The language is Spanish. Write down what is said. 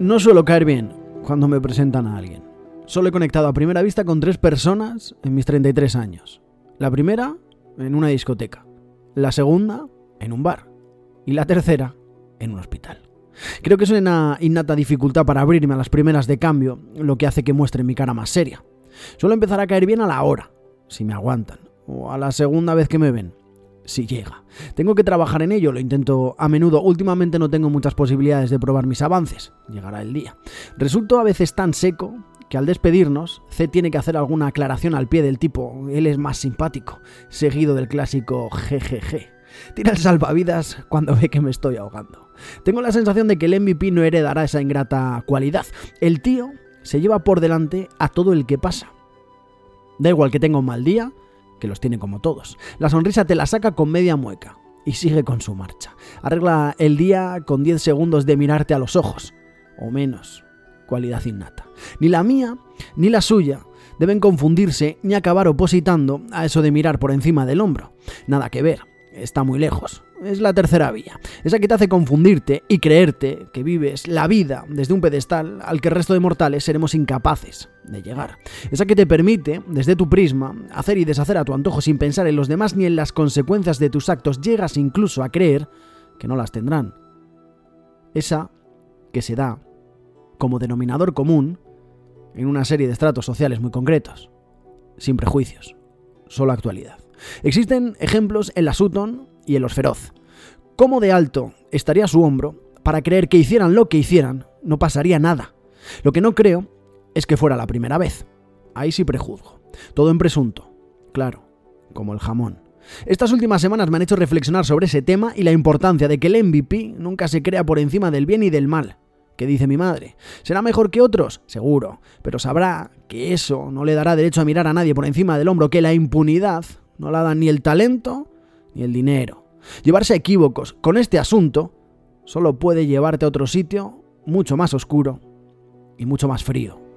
No suelo caer bien cuando me presentan a alguien. Solo he conectado a primera vista con tres personas en mis 33 años. La primera, en una discoteca. La segunda, en un bar. Y la tercera, en un hospital. Creo que es una innata dificultad para abrirme a las primeras de cambio, lo que hace que muestre mi cara más seria. Suelo empezar a caer bien a la hora, si me aguantan, o a la segunda vez que me ven, si llega. Tengo que trabajar en ello, lo intento a menudo. Últimamente no tengo muchas posibilidades de probar mis avances. Llegará el día. Resulto a veces tan seco que al despedirnos, C tiene que hacer alguna aclaración al pie del tipo, él es más simpático, seguido del clásico GGG. Tira el salvavidas cuando ve que me estoy ahogando. Tengo la sensación de que el MVP no heredará esa ingrata cualidad. El tío se lleva por delante a todo el que pasa. Da igual que tenga un mal día, que los tiene como todos. La sonrisa te la saca con media mueca y sigue con su marcha. Arregla el día con 10 segundos de mirarte a los ojos, o menos, cualidad innata. Ni la mía ni la suya deben confundirse ni acabar opositando a eso de mirar por encima del hombro. Nada que ver, está muy lejos es la tercera vía. Esa que te hace confundirte y creerte que vives la vida desde un pedestal al que el resto de mortales seremos incapaces de llegar. Esa que te permite, desde tu prisma, hacer y deshacer a tu antojo sin pensar en los demás ni en las consecuencias de tus actos. Llegas incluso a creer que no las tendrán. Esa que se da como denominador común en una serie de estratos sociales muy concretos, sin prejuicios, solo actualidad. Existen ejemplos en la Sutton y en los feroz. ¿Cómo de alto estaría su hombro para creer que hicieran lo que hicieran, no pasaría nada? Lo que no creo es que fuera la primera vez. Ahí sí prejuzgo. Todo en presunto. Claro, como el jamón. Estas últimas semanas me han hecho reflexionar sobre ese tema y la importancia de que el MVP nunca se crea por encima del bien y del mal. ¿Qué dice mi madre? ¿Será mejor que otros? Seguro, pero sabrá que eso no le dará derecho a mirar a nadie por encima del hombro, que la impunidad no la da ni el talento ni el dinero. Llevarse a equívocos con este asunto solo puede llevarte a otro sitio mucho más oscuro y mucho más frío.